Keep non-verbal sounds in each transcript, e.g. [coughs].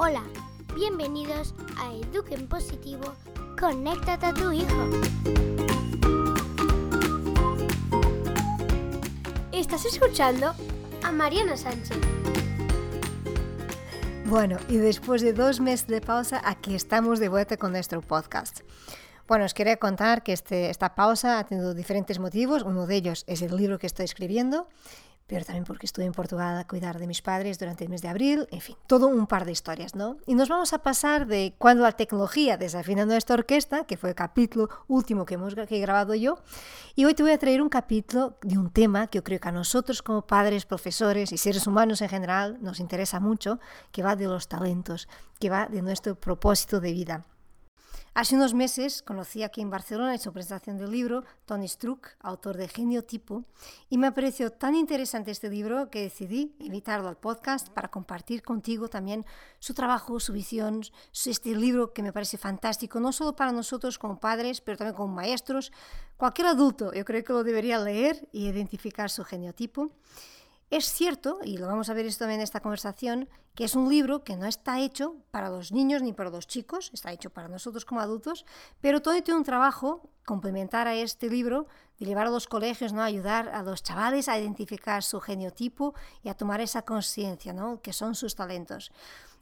Hola, bienvenidos a Eduquen Positivo, conéctate a tu hijo. Estás escuchando a Mariana Sánchez. Bueno, y después de dos meses de pausa, aquí estamos de vuelta con nuestro podcast. Bueno, os quería contar que este, esta pausa ha tenido diferentes motivos. Uno de ellos es el libro que estoy escribiendo pero también porque estuve en Portugal a cuidar de mis padres durante el mes de abril, en fin, todo un par de historias, ¿no? Y nos vamos a pasar de cuando la tecnología desafina nuestra orquesta, que fue el capítulo último que, hemos, he grabado yo, y hoy te voy a traer un capítulo de un tema que yo creo que a nosotros como padres, profesores y seres humanos en general nos interesa mucho, que va de los talentos, que va de nuestro propósito de vida. Hace unos meses conocí aquí en Barcelona en su presentación del libro Tony Struck, autor de Genio Tipo, y me pareció tan interesante este libro que decidí invitarlo al podcast para compartir contigo también su trabajo, su visión, este libro que me parece fantástico, no solo para nosotros como padres, pero también como maestros. Cualquier adulto yo creo que lo debería leer y identificar su geniotipo. Es cierto, y lo vamos a ver esto también en esta conversación, que es un libro que no está hecho para los niños ni para los chicos, está hecho para nosotros como adultos, pero todo tiene un trabajo complementar a este libro de llevar a los colegios, ¿no? ayudar a los chavales a identificar su geniotipo y a tomar esa conciencia, ¿no? que son sus talentos.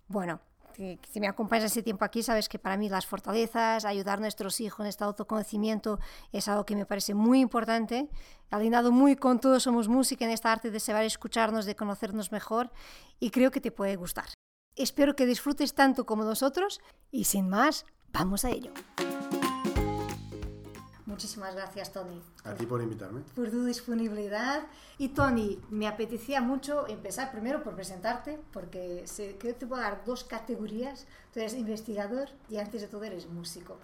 Bueno, si me acompañas ese tiempo aquí, sabes que para mí las fortalezas, ayudar a nuestros hijos en este autoconocimiento es algo que me parece muy importante. Alineado muy con todos somos música en esta arte de saber escucharnos, de conocernos mejor y creo que te puede gustar. Espero que disfrutes tanto como nosotros y sin más, vamos a ello. Muchísimas gracias, Tony. A ti por invitarme. Por tu disponibilidad. Y Tony, me apetecía mucho empezar primero por presentarte, porque sé, creo que te puedo dar dos categorías. Tú eres investigador y antes de todo eres músico.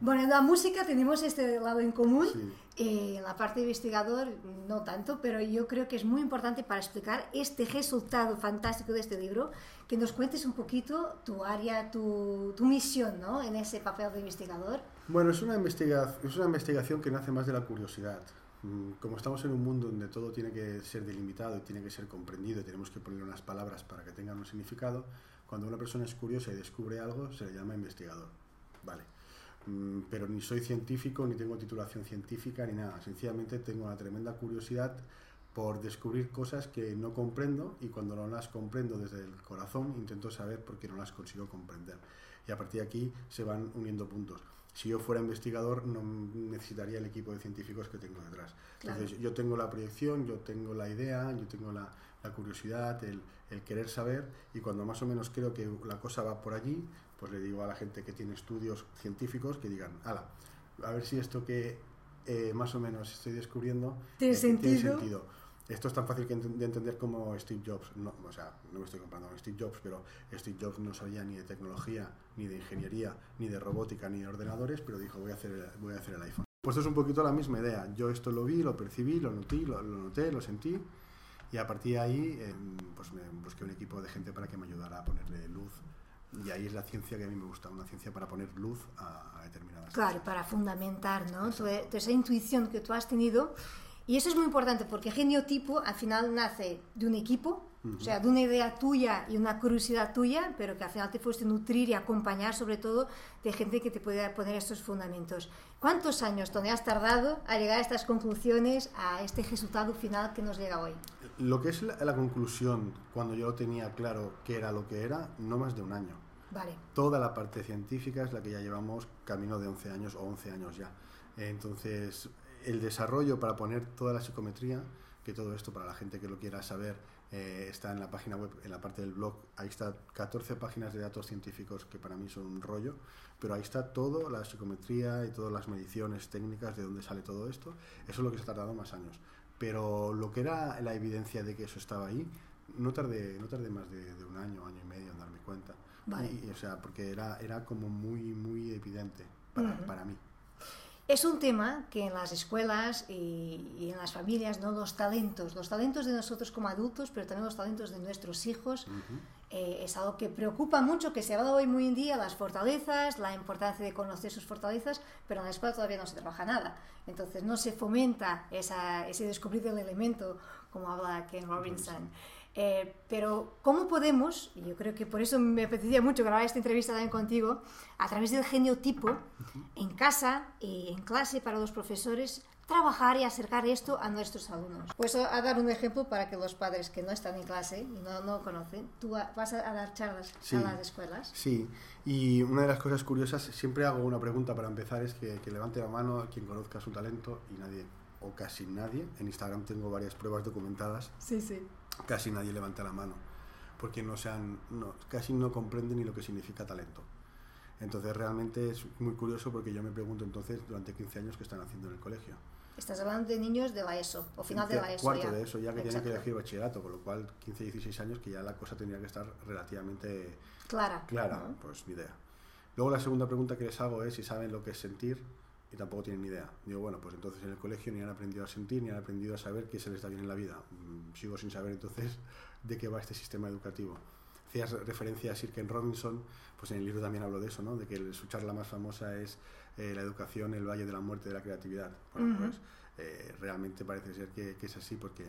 Bueno, en la música tenemos este lado en común. Eh, en la parte de investigador no tanto, pero yo creo que es muy importante para explicar este resultado fantástico de este libro, que nos cuentes un poquito tu área, tu, tu misión ¿no? en ese papel de investigador. Bueno, es una, es una investigación que nace más de la curiosidad. Mm, como estamos en un mundo donde todo tiene que ser delimitado y tiene que ser comprendido y tenemos que poner unas palabras para que tengan un significado, cuando una persona es curiosa y descubre algo, se le llama investigador. Vale. Mm, pero ni soy científico, ni tengo titulación científica, ni nada. Sencillamente tengo una tremenda curiosidad por descubrir cosas que no comprendo y cuando no las comprendo desde el corazón intento saber por qué no las consigo comprender. Y a partir de aquí se van uniendo puntos si yo fuera investigador no necesitaría el equipo de científicos que tengo detrás. Entonces yo tengo la proyección, yo tengo la idea, yo tengo la, curiosidad, el, querer saber y cuando más o menos creo que la cosa va por allí, pues le digo a la gente que tiene estudios científicos que digan, ala, a ver si esto que eh, más o menos estoy descubriendo ¿Tiene, eh, tiene sentido esto es tan fácil de entender como Steve Jobs. No, o sea, no me estoy comparando con Steve Jobs, pero Steve Jobs no sabía ni de tecnología, ni de ingeniería, ni de robótica, ni de ordenadores, pero dijo, voy a hacer el, voy a hacer el iPhone. Pues esto es un poquito la misma idea. Yo esto lo vi, lo percibí, lo noté, lo, noté, lo sentí, y a partir de ahí em, pues me busqué un equipo de gente para que me ayudara a ponerle luz. Y ahí es la ciencia que a mí me gusta, una ciencia para poner luz a, determinadas Claro, para fundamentar, ¿no? esa intuición que tú has tenido y eso es muy importante porque geniotipo al final nace de un equipo, o sea, de una idea tuya y una curiosidad tuya, pero que al final te fuiste nutrir y acompañar sobre todo de gente que te puede poner estos fundamentos. ¿Cuántos años, Tony, has tardado a llegar a estas conclusiones, a este resultado final que nos llega hoy? Lo que es la, conclusión, cuando yo tenía claro qué era lo que era, no más de un año. Vale. Toda la parte científica es la que ya llevamos camino de 11 años o 11 años ya. Entonces, el desarrollo para poner toda la psicometría, que todo esto para la gente que lo quiera saber eh, está en la página web, en la parte del blog, ahí está 14 páginas de datos científicos que para mí son un rollo, pero ahí está todo, la psicometría y todas las mediciones técnicas de dónde sale todo esto, eso es lo que se ha tardado más años. Pero lo que era la evidencia de que eso estaba ahí, no tardé, no tardé más de, un año, año y medio en darme cuenta. o sea, porque era, era como muy, muy evidente para, para mí. Es un tema que en las escuelas y, en las familias, ¿no? los talentos, los talentos de nosotros como adultos, pero también los talentos de nuestros hijos, eh, es algo que preocupa mucho, que se ha dado hoy muy en día, las fortalezas, la importancia de conocer sus fortalezas, pero en la escuela todavía no se trabaja nada. Entonces no se fomenta ese descubrir del elemento, como habla Ken Robinson. Eh, pero, ¿cómo podemos, y yo creo que por eso me apetecía mucho grabar esta entrevista también contigo, a través del genio tipo, en casa y en clase para los profesores, trabajar y acercar esto a nuestros alumnos. Pues a dar un ejemplo para que los padres que no están en clase y no, no conocen, tú vas a, dar charlas sí, a las escuelas. Sí, y una de las cosas curiosas, siempre hago una pregunta para empezar, es que, que levante la mano a quien conozca su talento y nadie, o casi nadie, en Instagram tengo varias pruebas documentadas. Sí, sí casi nadie levanta la mano, porque no sean, no, casi no comprende ni lo que significa talento. Entonces realmente es muy curioso porque yo me pregunto entonces durante 15 años qué están haciendo en el colegio. Estás hablando de niños de la ESO, o final de la ESO. Cuarto de eso, ya que tienen que elegir bachillerato, con lo cual 15, 16 años que ya la cosa tendría que estar relativamente clara. Clara, pues ni idea. Luego la segunda pregunta que les hago es si saben lo que es sentir y tampoco tienen ni idea. Digo, bueno, pues entonces en el colegio ni han aprendido a sentir, ni han aprendido a saber qué se les da bien en la vida. Mm, sigo sin saber entonces [laughs] de qué va este sistema educativo. Hacías referencia a Sir Ken Robinson, pues en el libro también hablo de eso, ¿no? de que su charla más famosa es eh, la educación, el valle de la muerte de la creatividad. Bueno, pues eh, realmente parece ser que, que, es así porque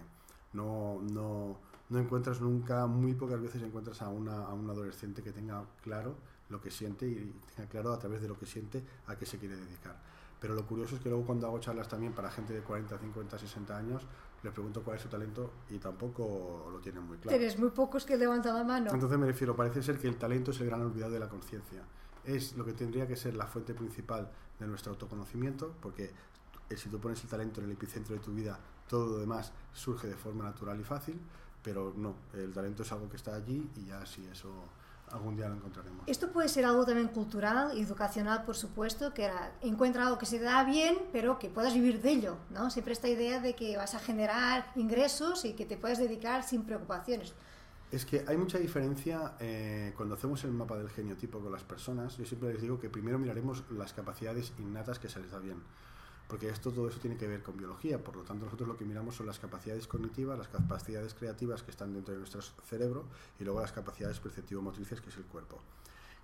no, no, no encuentras nunca, muy pocas veces encuentras a, una, a un adolescente que tenga claro lo que siente y tenga claro a través de lo que siente a qué se quiere dedicar. Pero lo curioso es que luego cuando hago charlas también para gente de 40, 50, 60 años, les pregunto cuál es su talento y tampoco lo tienen muy claro. Tienes muy pocos que levantan la mano. Entonces me refiero, parece ser que el talento es el gran olvidado de la conciencia. Es lo que tendría que ser la fuente principal de nuestro autoconocimiento, porque si tú pones el talento en el epicentro de tu vida, todo lo demás surge de forma natural y fácil, pero no, el talento es algo que está allí y ya si eso algún día lo encontraremos. Esto puede ser algo también cultural educacional, por supuesto, que era, encuentra algo que se te da bien, pero que puedas vivir de ello, ¿no? Siempre esta idea de que vas a generar ingresos y que te puedes dedicar sin preocupaciones. Es que hay mucha diferencia eh, cuando hacemos el mapa del geniotipo con las personas. Yo siempre les digo que primero miraremos las capacidades innatas que se les da bien porque esto todo eso tiene que ver con biología, por lo tanto nosotros lo que miramos son las capacidades cognitivas, las capacidades creativas que están dentro de nuestro cerebro y luego las capacidades perceptivo-motrices que es el cuerpo.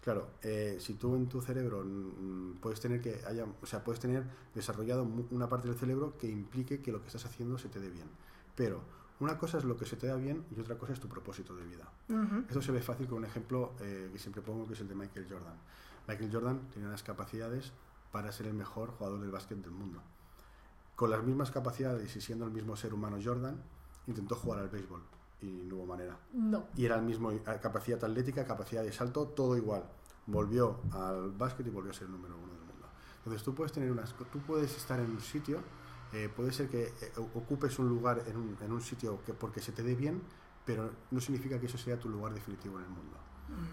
Claro, eh, si tú en tu cerebro mm, puedes tener que haya, o sea, puedes tener desarrollado una parte del cerebro que implique que lo que estás haciendo se te dé bien, pero una cosa es lo que se te da bien y otra cosa es tu propósito de vida. Eso se ve fácil con un ejemplo eh, que siempre pongo, que es el de Michael Jordan. Michael Jordan tiene unas capacidades para ser el mejor jugador del básquet del mundo. Con las mismas capacidades y siendo el mismo ser humano Jordan, intentó jugar al béisbol y no hubo manera. No. Y era el mismo, eh, capacidad atlética, capacidad de salto, todo igual. Volvió al básquet y volvió a ser el número uno del mundo. Entonces tú puedes tener unas, tú puedes estar en un sitio, eh, puede ser que eh, ocupes un lugar en un, en un sitio que porque se te dé bien, pero no significa que eso sea tu lugar definitivo en el mundo.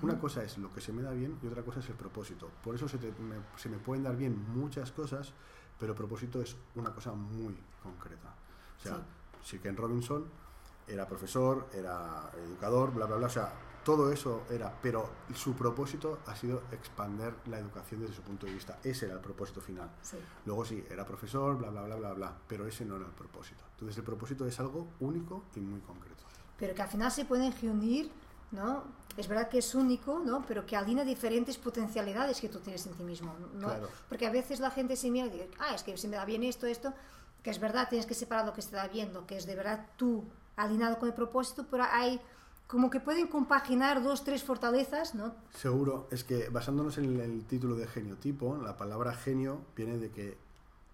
Una cosa es lo que se me da bien y otra cosa es el propósito. Por eso se, me, pueden dar bien muchas cosas, pero el propósito es una cosa muy concreta. O sea, sí. Ken Robinson era profesor, era educador, bla, bla, bla. O sea, todo eso era, pero su propósito ha sido expander la educación desde su punto de vista. Ese era el propósito final. Luego sí, era profesor, bla, bla, bla, bla, bla, pero ese no era el propósito. Entonces el propósito es algo único y muy concreto. Pero que al final se pueden reunir ¿no? Es verdad que es único, ¿no? Pero que alinea diferentes potencialidades que tú tienes en ti mismo, ¿no? Porque a veces la gente se mira y dice, ah, es que se me da bien esto, esto, que es verdad, tienes que separar lo que se da bien, lo que es de verdad tú alineado con el propósito, pero hay como que pueden compaginar dos, tres fortalezas, ¿no? Seguro, es que basándonos en el, título de geniotipo, la palabra genio viene de que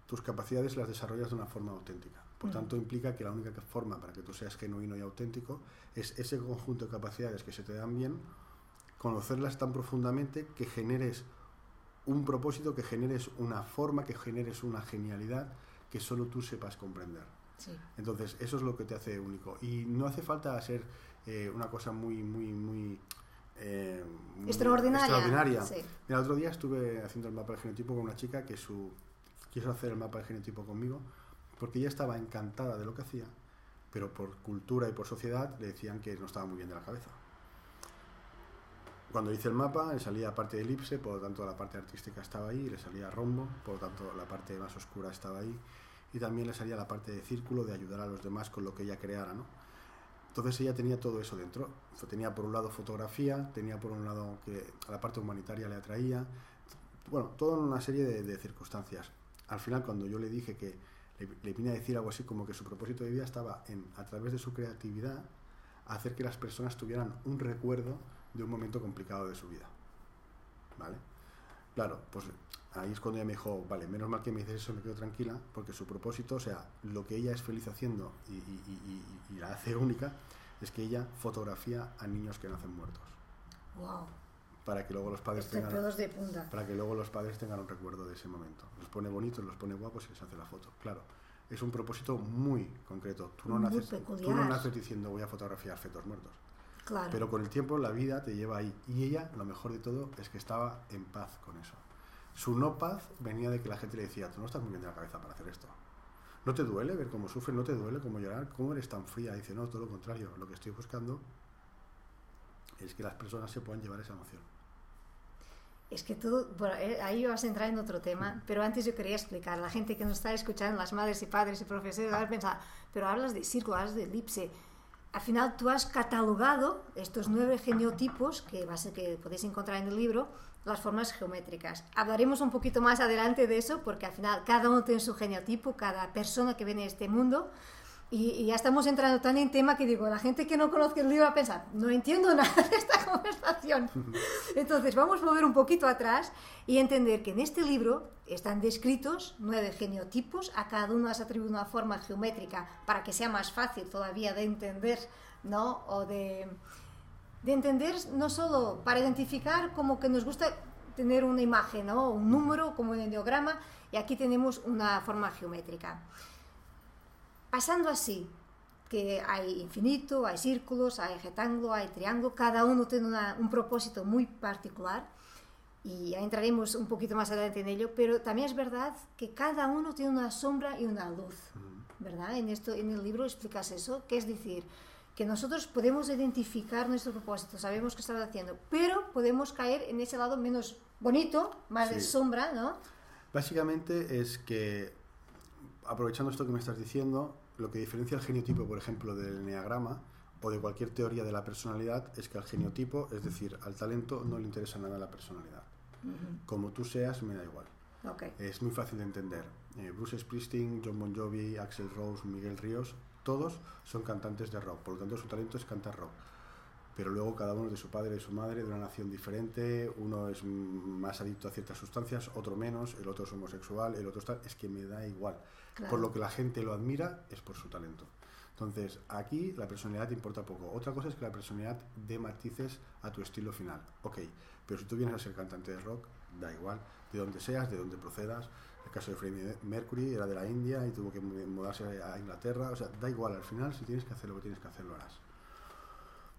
tus capacidades las desarrollas de una forma auténtica. Por tanto, implica que la única forma para que tú seas genuino y auténtico es ese conjunto de capacidades que se te dan bien, conocerlas tan profundamente que generes un propósito, que generes una forma, que generes una genialidad que solo tú sepas comprender. Entonces, eso es lo que te hace único. Y no hace falta ser eh, una cosa muy, muy, muy... Eh, extraordinaria. extraordinaria. el otro día estuve haciendo el mapa del genotipo con una chica que su quiso hacer el mapa del genotipo conmigo porque ella estaba encantada de lo que hacía, pero por cultura y por sociedad le decían que no estaba muy bien de la cabeza. Cuando hice el mapa, le salía parte de elipse, por lo tanto la parte artística estaba ahí, le salía rombo, por lo tanto la parte más oscura estaba ahí, y también le salía la parte de círculo, de ayudar a los demás con lo que ella creara, ¿no? Entonces ella tenía todo eso dentro. Tenía por un lado fotografía, tenía por un lado que a la parte humanitaria le atraía, bueno, toda una serie de, de circunstancias. Al final, cuando yo le dije que le, vine a decir algo así como que su propósito de vida estaba en, a través de su creatividad, hacer que las personas tuvieran un recuerdo de un momento complicado de su vida. ¿Vale? Claro, pues ahí es cuando ella me dijo, vale, menos mal que me dices eso, me quedo tranquila, porque su propósito, o sea, lo que ella es feliz haciendo y, y la hace única, es que ella fotografía a niños que nacen muertos. Wow. Para que luego los padres Este tengan pelos de punta. para que luego los padres tengan un recuerdo de ese momento. Los pone bonitos, los pone guapos y les hace la foto. Claro, es un propósito muy concreto. Tú no, Muy naces, tú no naces diciendo voy a fotografiar fetos muertos. Claro. Pero con el tiempo la vida te lleva ahí. Y ella, lo mejor de todo, es que estaba en paz con eso. Su no paz venía de que la gente le decía, tú no estás muy bien de la cabeza para hacer esto. ¿No te duele ver cómo sufre? ¿No te duele cómo llorar? ¿Cómo eres tan fría? dice, no, todo lo contrario. Lo que estoy buscando es que las personas se puedan llevar esa emoción. Es que todo, bueno, eh, ahí vas a entrar en otro tema, pero antes yo quería explicar, la gente que nos está escuchando, las madres y padres y profesores, van a pensar, pero hablas de círculo, hablas de elipse. Al final tú has catalogado estos nueve genotipos que, va a ser, que podéis encontrar en el libro, las formas geométricas. Hablaremos un poquito más adelante de eso, porque al final cada uno tiene su genotipo, cada persona que viene a este mundo, y, y ya estamos entrando tan en tema que digo, la gente que no conozca el libro va a pensar, no entiendo [laughs] nada de esta conversación. [laughs] Entonces vamos a volver un poquito atrás y entender que en este libro están descritos nueve genotipos, a cada uno has atribuido una forma geométrica para que sea más fácil todavía de entender, ¿no? O de, de entender no solo para identificar como que nos gusta tener una imagen, ¿no? Un número como en el diagrama y aquí tenemos una forma geométrica. Pasando así, que hay infinito, hay círculos, hay rectángulo, hay triángulo, cada uno tiene una- un propósito muy particular y ya entraremos un poquito más adelante en ello, pero también es verdad que cada uno tiene una sombra y una luz, ¿verdad? En, esto, en el libro explicas eso, que es decir, que nosotros podemos identificar nuestro propósito, sabemos qué estamos haciendo, pero podemos caer en ese lado menos bonito, más de Sí. sombra, ¿no? Básicamente es que, aprovechando esto que me estás diciendo, lo que diferencia el geniotipo, por ejemplo, del enneagrama o de cualquier teoría de la personalidad es que al geniotipo, es decir, al talento, no le interesa nada la personalidad. Como tú seas, me da igual. Ok, Es muy fácil de entender. Eh, Bruce Springsteen, John Bon Jovi, Axel Rose, Miguel Ríos, todos son cantantes de rock, por lo tanto su talento es cantar rock. Pero luego cada uno es de su padre y su madre, de una nación diferente, uno es más adicto a ciertas sustancias, otro menos, el otro es homosexual, el otro está... Es que me da igual. Claro. Por lo que la gente lo admira es por su talento. Entonces, aquí la personalidad te importa poco. Otra cosa es que la personalidad dé matices a tu estilo final. Ok, pero si tú vienes a ser cantante de rock, da igual, de donde seas, de donde procedas. El caso de Freddie Mercury era de la India y tuvo que mu- mudarse a Inglaterra. O sea, da igual, al final, si tienes que hacer lo que tienes que hacer, lo harás.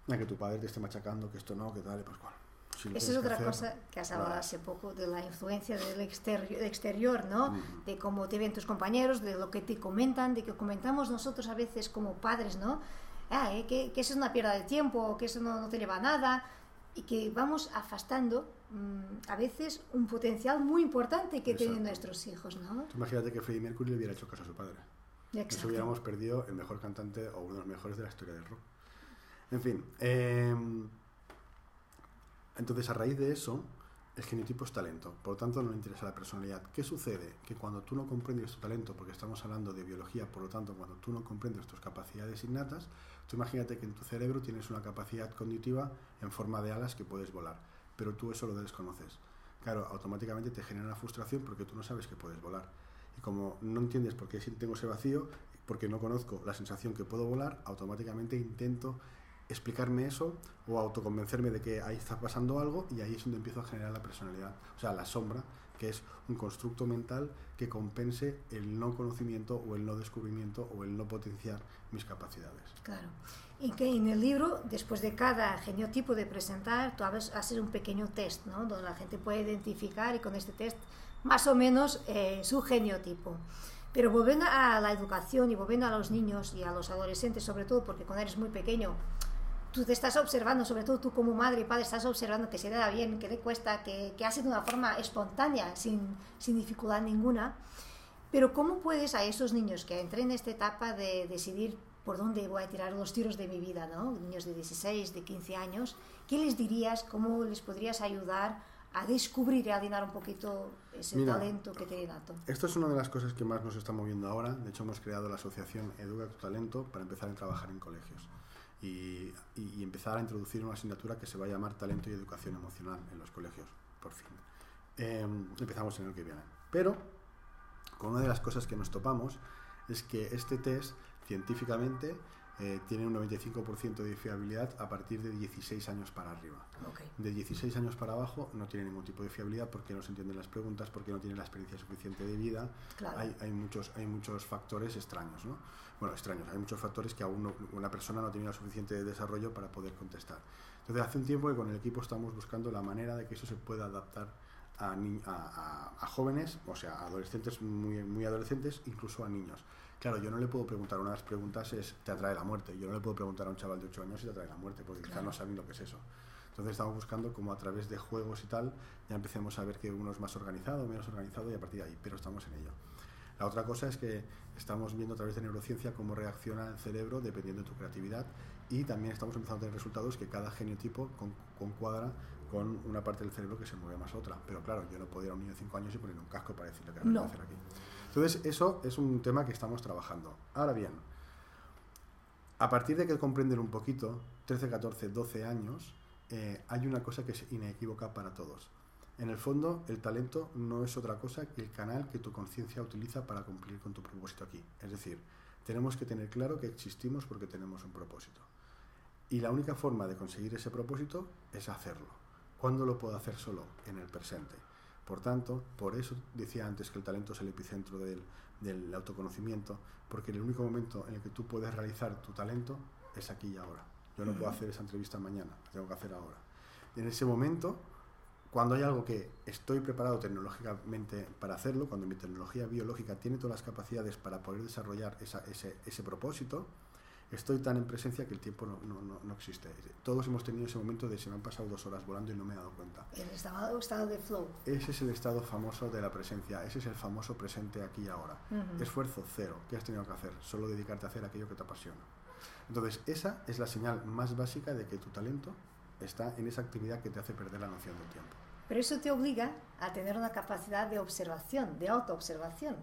A que tu padre te esté machacando, que esto no, que tal, pues cual. Esa es que otra cosa que has hablado hace poco de la influencia del exterior, exterior ¿no? Ujú. De cómo te ven tus compañeros, de lo que te comentan, de que comentamos nosotros a veces como padres, ¿no? Ah, eh, que, que eso es una pérdida de tiempo, que eso no, no te lleva a nada y que vamos afastando mm, a veces un potencial muy importante que tienen Exacto. nuestros hijos, ¿no? Imagínate que Freddie Mercury le hubiera hecho caso a su padre. Nos Exacto. hubiéramos perdido el mejor cantante o uno de los mejores de la historia del rock. En fin, eh, entonces a raíz de eso, el genotipo es talento, por lo tanto no le interesa la personalidad. ¿Qué sucede? Que cuando tú no comprendes tu talento, porque estamos hablando de biología, por lo tanto cuando tú no comprendes tus capacidades innatas, tú imagínate que en tu cerebro tienes una capacidad cognitiva en forma de alas que puedes volar, pero tú eso lo desconoces. Claro, automáticamente te genera una frustración porque tú no sabes que puedes volar. Y como no entiendes por qué tengo ese vacío, porque no conozco la sensación que puedo volar, automáticamente intento explicarme eso o autoconvencerme de que ahí está pasando algo y ahí es donde empiezo a generar la personalidad, o sea, la sombra, que es un constructo mental que compense el no conocimiento o el no descubrimiento o el no potenciar mis capacidades. Claro. Y que en el libro, después de cada geniotipo de presentar, tú haces un pequeño test, ¿no? Donde la gente puede identificar y con este test más o menos eh, su geniotipo. Pero volviendo a la educación y volviendo a los niños y a los adolescentes, sobre todo porque cuando eres muy pequeño, tú te estás observando, sobre todo tú como madre y padre, estás observando que se le da bien, que le cuesta, que, que hace de una forma espontánea, sin, sin dificultad ninguna. Pero ¿cómo puedes a esos niños que entren en esta etapa de decidir por dónde voy a tirar los tiros de mi vida, ¿no? niños de 16, de 15 años, ¿qué les dirías? ¿Cómo les podrías ayudar a descubrir y a alinear un poquito ese Mira, talento que tiene nato? Esto es una de las cosas que más nos está moviendo ahora. De hecho, hemos creado la asociación Educa tu Talento para empezar a trabajar en colegios. Y, empezar a introducir una asignatura que se va a llamar talento y educación emocional en los colegios, por fin. Em, empezamos en el que viene. Pero, con una de las cosas que nos topamos es que este test científicamente eh, tiene un 95% de fiabilidad a partir de 16 años para arriba. De 16 años para abajo no tiene ningún tipo de fiabilidad porque no se entienden las preguntas, porque no tiene la experiencia suficiente de vida. Hay, hay, muchos, hay muchos factores extraños, ¿no? Bueno, extraños, hay muchos factores que aún una persona no tiene suficiente desarrollo para poder contestar. Entonces, hace un tiempo que con el equipo estamos buscando la manera de que eso se pueda adaptar a, a, a jóvenes, o sea, a adolescentes muy, muy adolescentes, incluso a niños. Claro, yo no le puedo preguntar, una de las preguntas es, ¿te atrae la muerte? Yo no le puedo preguntar a un chaval de 8 años si te atrae la muerte, porque quizá no saben lo que es eso. Entonces estamos buscando como a través de juegos y tal, ya empecemos a ver que uno es más organizado, menos organizado y a partir de ahí, pero estamos en ello. La otra cosa es que estamos viendo a través de neurociencia cómo reacciona el cerebro dependiendo de tu creatividad y también estamos empezando a tener resultados que cada genotipo con, concuadra con una parte del cerebro que se mueve más a otra. Pero claro, yo no puedo ir a un niño de 5 años y ponerle un casco para decirle que no. hacer aquí. Entonces, eso es un tema que estamos trabajando. Ahora bien, a partir de que comprenden un poquito, 13, 14, 12 años, eh, hay una cosa que es inequívoca para todos. En el fondo, el talento no es otra cosa que el canal que tu conciencia utiliza para cumplir con tu propósito aquí. Es decir, tenemos que tener claro que existimos porque tenemos un propósito. Y la única forma de conseguir ese propósito es hacerlo. ¿Cuándo lo puedo hacer solo? En el presente. Por tanto, por eso decía antes que el talento es el epicentro del, del autoconocimiento, porque el único momento en el que tú puedes realizar tu talento es aquí y ahora. Yo no puedo hacer esa entrevista mañana, la tengo que hacer ahora. Y en ese momento, cuando hay algo que estoy preparado tecnológicamente para hacerlo, cuando mi tecnología biológica tiene todas las capacidades para poder desarrollar esa, ese, ese propósito, estoy tan en presencia que el tiempo no, no, no, existe. Todos hemos tenido ese momento de se me han pasado dos horas volando y no me he dado cuenta. El estado, estado de flow. Ese es el estado famoso de la presencia, ese es el famoso presente aquí y ahora. Esfuerzo cero. ¿Qué has tenido que hacer? Solo dedicarte a hacer aquello que te apasiona. Entonces, esa es la señal más básica de que tu talento está en esa actividad que te hace perder la noción del tiempo. Pero eso te obliga a tener una capacidad de observación, de autoobservación.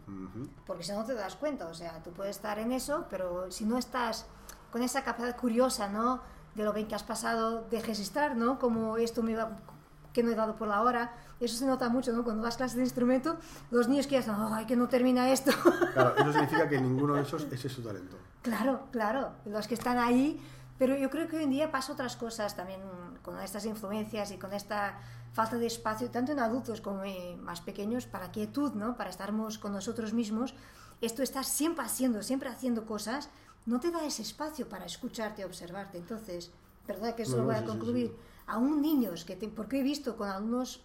Porque si no te das cuenta, o sea, tú puedes estar en eso, pero si no estás con esa capacidad curiosa, ¿no? De lo bien que has pasado, dejes estar, ¿no? Como esto me va, que no he dado por la hora. Eso se nota mucho, ¿no? Cuando das clases de instrumento, los niños que están, ¡ay, que no termina esto! Claro, eso [laughs] significa que ninguno de esos ese es su talento. Claro, claro. Los que están ahí. Pero yo creo que hoy en día pasa otras cosas también con estas influencias y con esta falta de espacio, tanto en adultos como en más pequeños, para quietud, ¿no? para estarmos con nosotros mismos. Esto está siempre haciendo, siempre haciendo cosas, no te da ese espacio para escucharte, observarte. Entonces, verdad que eso lo voy a concluir. Aún niños, que porque he visto con alumnos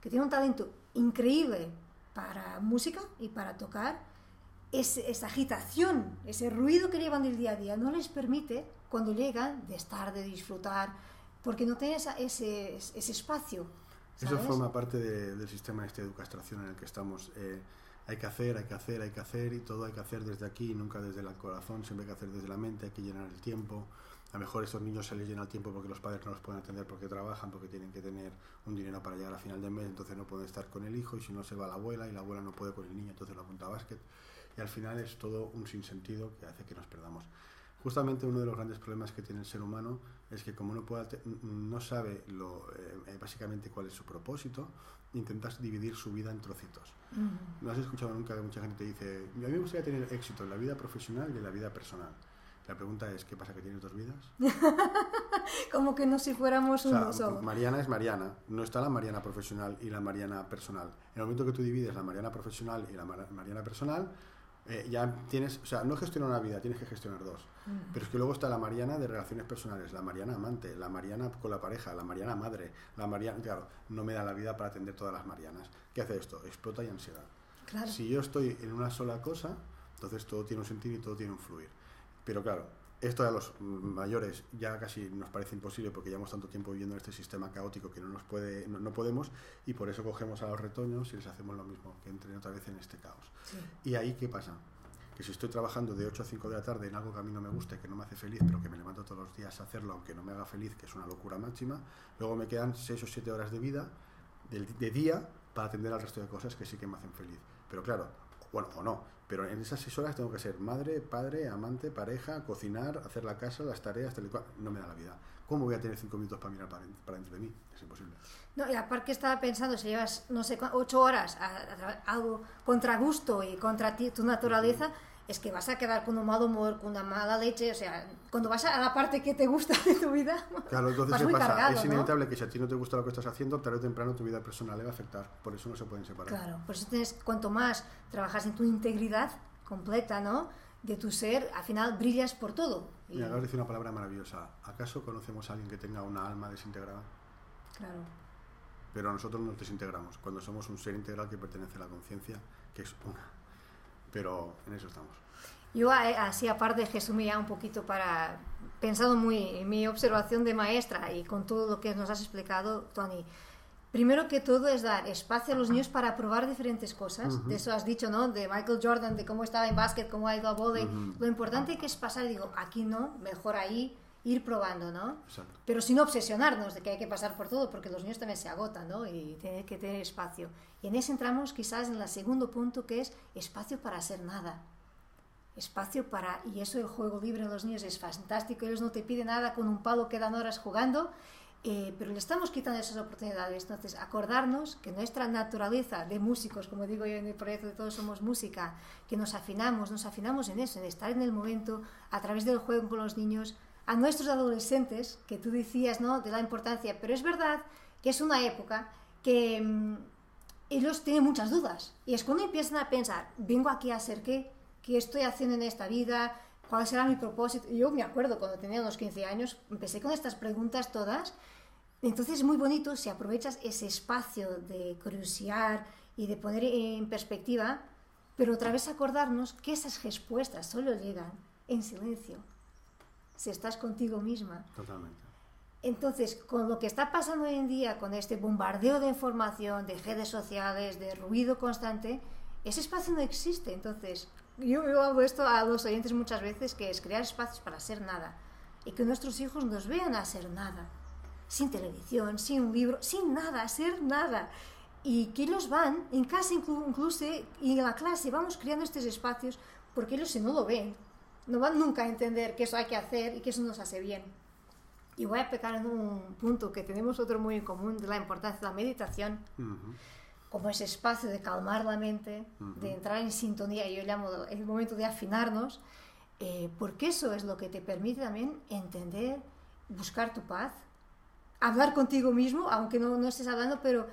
que tienen un talento increíble para música y para tocar, esa agitación, ese ruido que llevan del día a día, no les permite, cuando llegan, de estar, de disfrutar, porque no tienen ese, ese espacio eso forma parte del sistema este de educación en el que estamos. Eh, hay que hacer, hay que hacer, hay que hacer y todo hay que hacer desde aquí, nunca desde el corazón, siempre hay que hacer desde la mente, hay que llenar el tiempo. A lo mejor estos niños se les llena el tiempo porque los padres no los pueden atender porque trabajan, porque tienen que tener un dinero para llegar a final de mes, entonces no pueden estar con el hijo y si no se va la abuela y la abuela no puede con el niño, entonces lo apunta a básquet. Y al final es todo un sinsentido que hace que nos perdamos. Justamente uno de los grandes problemas que tiene el ser humano es que como no, sabe eh, eh, básicamente cuál es su propósito, intentas dividir su vida en trocitos. No has escuchado nunca que mucha gente te dice, a mí me gustaría tener éxito en la vida profesional y en la vida personal. La pregunta es, ¿qué pasa que tienes dos vidas? [laughs] como que no si fuéramos uno solo. Mariana es Mariana, no está la Mariana profesional y la Mariana personal. En el momento que tú divides la Mariana profesional y la Mariana personal, eh, ya tienes, o sea, no gestionar una vida, tienes que gestionar dos. Mm. Pero es que luego está la Mariana de relaciones personales, la Mariana amante, la Mariana con la pareja, la Mariana madre, la Mariana, claro, no me da la vida para atender todas las Marianas. ¿Qué hace esto? Explota y ansiedad. Si yo estoy en una sola cosa, entonces todo tiene un sentido y todo tiene un fluir. Pero claro, esto a los mayores ya casi nos parece imposible porque llevamos tanto tiempo viviendo en este sistema caótico que no nos puede no, podemos y por eso cogemos a los retoños y les hacemos lo mismo que entren otra vez en este caos. Y ahí qué pasa que si estoy trabajando de 8 a 5 de la tarde en algo que a mí no me guste, que no me hace feliz, pero que me levanto todos los días a hacerlo, aunque no me haga feliz, que es una locura máxima, luego me quedan 6 o 7 horas de vida, de, de día, para atender al resto de cosas que sí que me hacen feliz. Pero claro, bueno, o no, pero en esas seis horas tengo que ser madre, padre, amante, pareja, cocinar, hacer la casa, las tareas, tal y cual. No me da la vida. ¿Cómo voy a tener cinco minutos para mirar para, para dentro de mí? Es imposible. No, y aparte estaba pensando, si llevas, no sé, ocho horas a, a- algo contra gusto y contra ti, tu naturaleza, es que vas a quedar con un mal humor, con una mala leche, o sea, cuando vas a la parte que te gusta de tu vida, Claro, entonces vas ¿qué muy pasa? cargado, es ¿no? inevitable que si a ti no te gusta lo que estás haciendo, tarde o temprano tu vida personal le va a afectar. Por eso no se pueden separar. Claro, por eso tienes, cuanto más trabajas en tu integridad completa, ¿no? De tu ser, al final brillas por todo. Y, Mira, acabas de decir una palabra maravillosa. ¿Acaso conocemos a alguien que tenga una alma desintegrada? claro. Pero nosotros nos desintegramos cuando somos un ser integral que pertenece a la conciencia, que es una. Pero en eso estamos. Yo eh, así aparte Jesús me ya un poquito para pensando muy en mi observación de maestra y con todo lo que nos has explicado, Tony. Primero que todo es dar espacio a los niños para probar diferentes cosas. De eso has dicho, ¿no? De Michael Jordan, de cómo estaba en básquet, cómo ha ido a volei. Lo importante que es pasar, digo, aquí no, mejor ahí, ir probando, ¿no? Exacto. Pero sin obsesionarnos de que hay que pasar por todo, porque los niños también se agotan, ¿no? Y tienen que tener espacio. Y en ese entramos quizás en el segundo punto, que es espacio para hacer nada. Espacio para... Y eso el juego libre en los niños es fantástico. Ellos no te piden nada con un palo, quedan horas jugando, eh, pero le estamos quitando esas oportunidades. Entonces, acordarnos que nuestra naturaleza de músicos, como digo yo en el proyecto de Todos Somos Música, que nos afinamos, nos afinamos en eso, en estar en el momento, a través del juego con los niños, a nuestros adolescentes, que tú decías, ¿no?, de la importancia, pero es verdad que es una época que mm, ellos tienen muchas dudas. Y es cuando empiezan a pensar, vengo aquí a hacer qué, qué estoy haciendo en esta vida, cuál será mi propósito. Yo me acuerdo cuando tenía unos 15 años, empecé con estas preguntas todas. Entonces es muy bonito si aprovechas ese espacio de curiosear y de poner en perspectiva, pero otra vez acordarnos que esas respuestas solo llegan en silencio, si estás contigo misma. Totalmente. Entonces, con lo que está pasando hoy en día, con este bombardeo de información, de redes sociales, de ruido constante, ese espacio no existe. Entonces, yo, yo hago esto a los oyentes muchas veces, que es crear espacios para hacer nada. Y que nuestros hijos nos vean hacer nada. Sin televisión, sin un libro, sin nada, hacer nada. Y que ellos van, en casa inclu- incluso, y en la clase, vamos creando estos espacios, porque ellos si no lo ven, no van nunca a entender que eso hay que hacer y que eso nos hace bien. Y voy a pecar en un punto que tenemos otro muy en común de la importancia de la meditación Ujú. como ese espacio de calmar la mente, de entrar en sintonía, yo llamo el momento de afinarnos, eh, porque eso es lo que te permite también entender, buscar tu paz, hablar contigo mismo, aunque no, no estés hablando, pero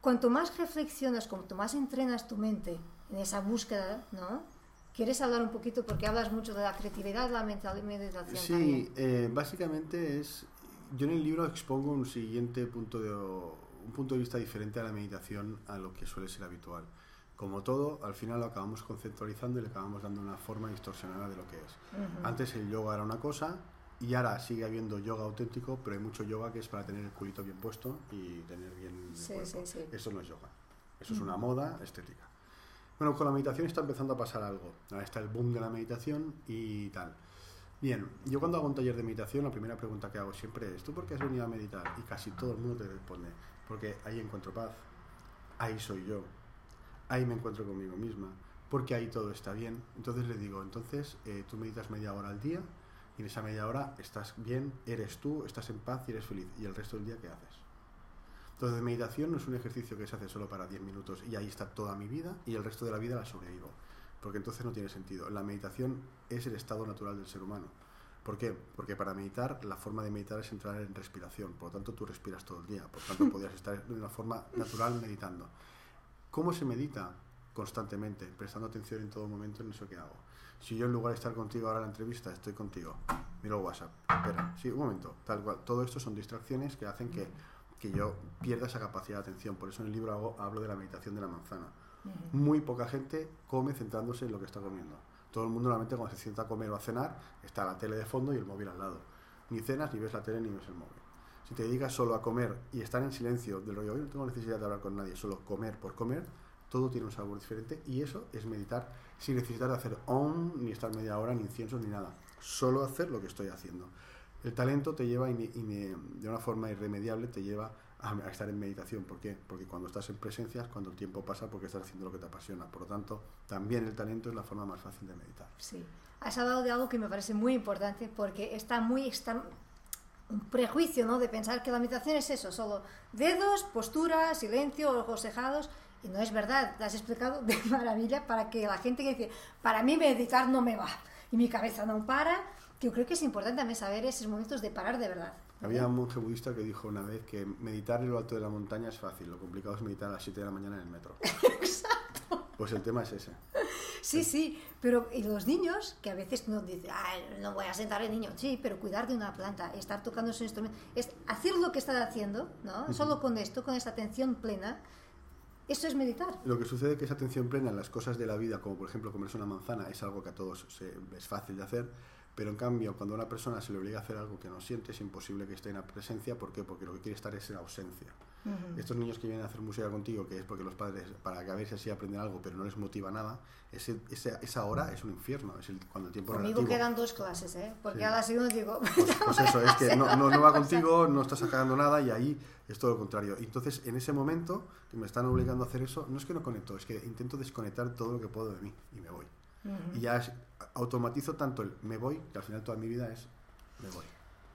cuanto más reflexionas, cuanto más entrenas tu mente en esa búsqueda, ¿no? ¿Quieres hablar un poquito? Porque hablas mucho de la creatividad, de la meditación Sí, eh, básicamente es. Yo en el libro expongo un siguiente punto de, un punto de vista diferente a la meditación a lo que suele ser habitual. Como todo, al final lo acabamos conceptualizando y le acabamos dando una forma distorsionada de lo que es. Antes el yoga era una cosa y ahora sigue habiendo yoga auténtico, pero hay mucho yoga que es para tener el culito bien puesto y tener bien el Sí, cuerpo. sí, sí. Eso no es yoga. Eso es una moda estética. Bueno, con la meditación está empezando a pasar algo. Ahora está el boom de la meditación y tal. Bien, yo cuando hago un taller de meditación, la primera pregunta que hago siempre es, ¿tú por qué has venido a meditar? Y casi todo el mundo te responde, porque ahí encuentro paz, ahí soy yo, ahí me encuentro conmigo misma, porque ahí todo está bien. Entonces le digo, entonces eh, tú meditas media hora al día y en esa media hora estás bien, eres tú, estás en paz y eres feliz. ¿Y el resto del día qué haces? Entonces, meditación no es un ejercicio que se hace solo para 10 minutos y ahí está toda mi vida y el resto de la vida la sobrevivo. Porque entonces no tiene sentido. La meditación es el estado natural del ser humano. ¿Por qué? Porque para meditar, la forma de meditar es entrar en respiración. Por lo tanto, tú respiras todo el día. Por lo tanto, [laughs] podrías estar de una forma natural meditando. ¿Cómo se medita? Constantemente, prestando atención en todo momento en eso que hago. Si yo en lugar de estar contigo ahora en la entrevista, estoy contigo, miro WhatsApp, espera, sí, un momento, tal cual. Todo esto son distracciones que hacen que, que yo pierda esa capacidad de atención. Por eso en el libro hago- hablo de la meditación de la manzana. Muy poca gente come centrándose en lo que está comiendo. Todo el mundo normalmente cuando se sienta a comer o a cenar está la tele de fondo y el móvil al lado. Ni cenas, ni ves la tele, ni ves el móvil. Si te dedicas solo a comer y estar en silencio del rollo, hoy no tengo necesidad de hablar con nadie, solo comer por comer, todo tiene un sabor diferente y eso es meditar sin necesitar de hacer on, ni estar media hora, ni inciensos, ni nada. Solo hacer lo que estoy haciendo. El talento te lleva, ine- de una forma irremediable, te lleva a, estar en meditación. ¿Por qué? Porque cuando estás en presencia es cuando el tiempo pasa porque estás haciendo lo que te apasiona. Por lo tanto, también el talento es la forma más fácil de meditar. Sí. Has hablado de algo que me parece muy importante porque está muy está un prejuicio, ¿no? De pensar que la meditación es eso, solo dedos, postura, silencio, ojos cejados. Y no es verdad, te has explicado de [laughs] maravilla para que la gente que dice, para mí meditar no me va y mi cabeza no para, yo creo que es importante también saber esos momentos de parar de verdad. Había un monje budista que dijo una vez que meditar en lo alto de la montaña es fácil, lo complicado es meditar a las 7 de la mañana en el metro. [laughs] Exacto. Pues el tema es ese. Sí, sí, pero y los niños, que a veces no dicen, "Ay, no voy a sentar el niño, sí, pero cuidar de una planta, estar tocando su instrumento, es hacer lo que está haciendo, ¿no? Solo con esto, con esta atención plena, eso es meditar. Lo que sucede es que esa atención plena en las cosas de la vida, como por ejemplo comerse una manzana, es algo que a todos se- es fácil de hacer, pero en cambio cuando a una persona se le obliga a hacer algo que no siente, es imposible que esté en la presencia. ¿Por qué? Porque lo que quiere estar es en ausencia. Estos niños que vienen a hacer música contigo, que es porque los padres, para que a ver si así aprenden algo, pero no les motiva nada, ese, ese- esa hora es un infierno, es el, cuando el tiempo Conmigo relativo. quedan dos clases, ¿eh? Porque Sí. a la segunda digo, Pues, pues eso, es que no, no, no va [laughs] contigo, no estás sacando nada y ahí es todo lo contrario. Entonces, en ese momento que me están obligando a hacer eso, no es que no conecto, es que intento desconectar todo lo que puedo de mí y me voy. Y ya automatizo tanto el me voy, que al final toda mi vida es me voy.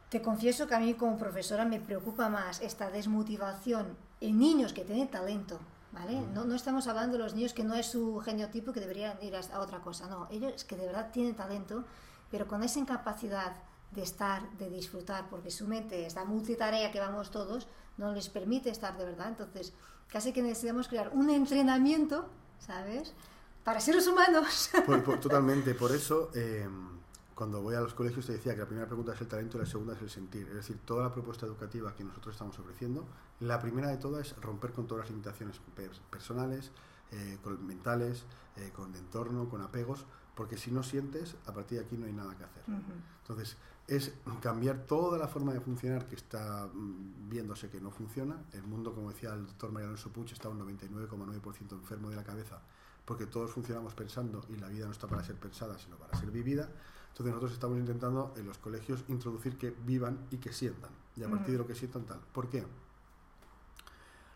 Te confieso que a mí como profesora me preocupa más esta desmotivación en niños que tienen talento, ¿vale? No, no estamos hablando de los niños que no es su geniotipo que deberían ir a otra cosa, no, ellos que de verdad tienen talento, pero con esa incapacidad de estar, de disfrutar, porque su mente, esta multitarea que vamos todos, no les permite estar de verdad, entonces casi que necesitamos crear un entrenamiento, ¿sabes? Para seres humanos. [laughs] Por- por- totalmente, por eso eh, cuando voy a los colegios te decía que la primera pregunta es el talento y la segunda es el sentir. Es decir, toda la propuesta educativa que nosotros estamos ofreciendo, la primera de todas es romper con todas las limitaciones per- personales, eh, con mentales, eh, con entorno, con apegos, porque si no sientes, a partir de aquí no hay nada que hacer. Entonces, es cambiar toda la forma de funcionar que está mm, viéndose que no funciona. El mundo, como decía el doctor María Alonso Puig, está un 99,9% enfermo de la cabeza, porque todos funcionamos pensando y la vida no está para ser pensada, sino para ser vivida. Entonces nosotros estamos intentando en los colegios introducir que vivan y que sientan, y a partir de lo que sientan tal. ¿Por qué?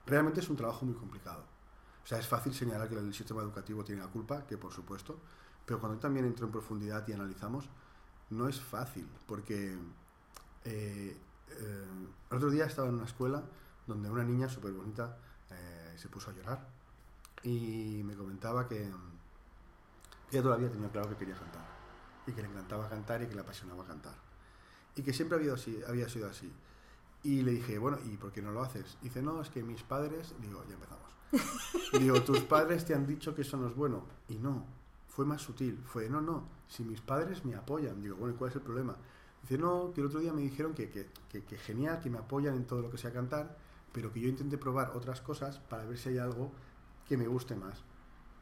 Realmente es un trabajo muy complicado. O sea, es fácil señalar que el sistema educativo tiene la culpa, que por supuesto, pero cuando también entro en profundidad y analizamos, no es fácil, porque eh, eh, el otro día estaba en una escuela donde una niña súper bonita eh, se puso a llorar y me comentaba que, ella todavía tenía claro que quería cantar y que le encantaba cantar y que le apasionaba cantar y que siempre había, así, había sido así. Y le dije, bueno, ¿y por qué no lo haces? Dice, no, es que mis padres, digo, ya empezamos. [laughs] digo, tus padres te han dicho que eso no es bueno. Y no, fue más sutil. Fue, no, no, si mis padres me apoyan. Digo, bueno, ¿y cuál es el problema? Dice, no, que el otro día me dijeron que, que, que, que genial, que me apoyan en todo lo que sea cantar, pero que yo intente probar otras cosas para ver si hay algo que me guste más.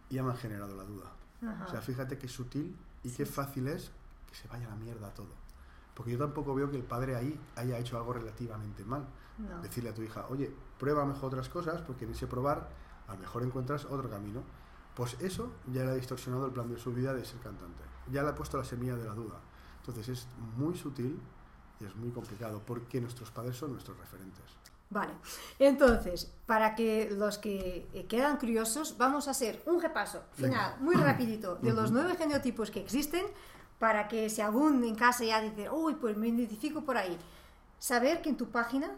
Y ya me han generado la duda. Ajá. O sea, fíjate qué sutil y Sí, qué fácil es que se vaya a la mierda todo. Porque yo tampoco veo que el padre ahí haya hecho algo relativamente mal. No. Decirle a tu hija, oye, prueba mejor otras cosas, porque en ese probar a lo mejor encuentras otro camino. Pues eso ya le ha distorsionado el plan de su vida de ser cantante. Ya le ha puesto la semilla de la duda. Entonces es muy sutil y es muy complicado, porque nuestros padres son nuestros referentes. Vale, entonces, para que los que eh, quedan curiosos, vamos a hacer un repaso final, muy rapidito, de los nueve genotipos que existen, para que si algún en casa ya dice, uy, pues me identifico por ahí, saber que en tu página,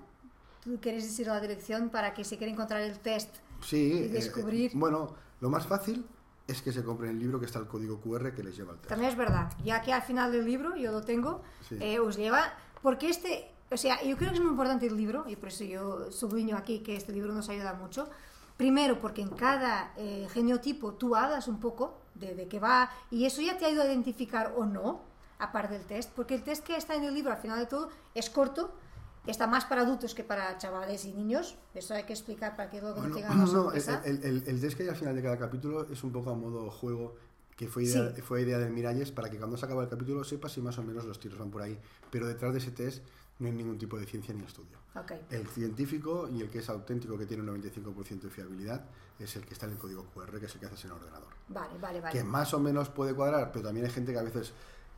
tú quieres decir la dirección para que se quiera encontrar el test Sí, y eh, descubrir. bueno, lo más fácil es que se compren el libro que está el código QR que les lleva al test. También es verdad, ya que al final del libro, yo lo tengo, Sí. eh, os lleva, porque este, o sea, yo creo que es muy importante el libro, y por eso yo subliño aquí que este libro nos ayuda mucho. Primero, porque en cada eh, genotipo tú hablas un poco de, de qué va, y eso ya te ayuda a identificar o no, aparte del test, porque el test que está en el libro, al final de todo, es corto, está más para adultos que para chavales y niños, eso hay que explicar para que luego [coughs] no Bueno, tengan una no, el, el, el, test que hay al final de cada capítulo es un poco a modo juego que fue idea, Sí. fue idea del Miralles para que cuando se acaba el capítulo sepas si más o menos los tiros van por ahí. Pero detrás de ese test no hay ningún tipo de ciencia ni estudio. El científico y el que es auténtico, que tiene un 95% de fiabilidad, es el que está en el código QR, que es el que haces en el ordenador. Vale, vale, vale. Que más o menos puede cuadrar, pero también hay gente que a veces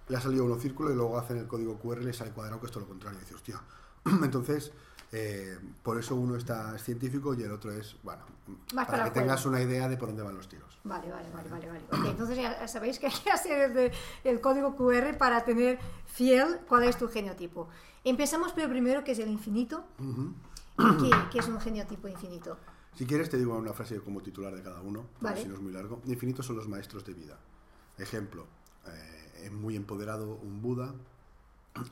le ha salido uno círculo y luego hacen el código QR y le sale cuadrado, que es todo lo contrario. Y dices, hostia. [clears throat] Entonces, eh, por eso uno está es científico y el otro es, bueno, para, para que tengas una idea de por dónde van los tiros. Vale, vale, vale, vale, entonces ya sabéis que hay que hacer el, de- el código QR para tener fiel cuál es tu genotipo. Empezamos por el primero, que es el infinito. ¿Y ¿Qué, qué es un genotipo infinito? Si quieres, te digo una frase como titular de cada uno, Vale. si no es muy largo. Infinitos son los maestros de vida. Ejemplo, eh, muy empoderado un Buda,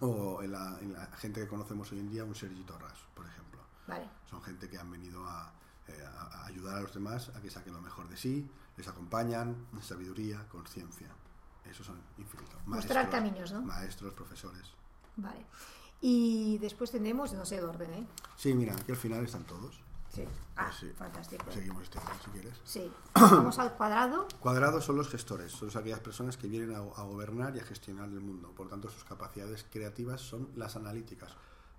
o en la, en la gente que conocemos hoy en día, un Sergi Torras, por ejemplo. Vale. Son gente que han venido a, eh, a- a ayudar a los demás a que saquen lo mejor de sí, les acompañan, sabiduría, conciencia. Esos son infinitos. Mostrar caminos, ¿no? Maestros, profesores. Vale. Y después tenemos, no sé el orden, ¿eh? Sí, mira, aquí al final están todos. Sí. Ah, Pues sí. fantástico. Seguimos este si quieres. Sí. [clears throat] Vamos al cuadrado. Cuadrados son los gestores, son aquellas personas que vienen a, a gobernar y a gestionar el mundo. Por tanto, sus capacidades creativas son las analíticas.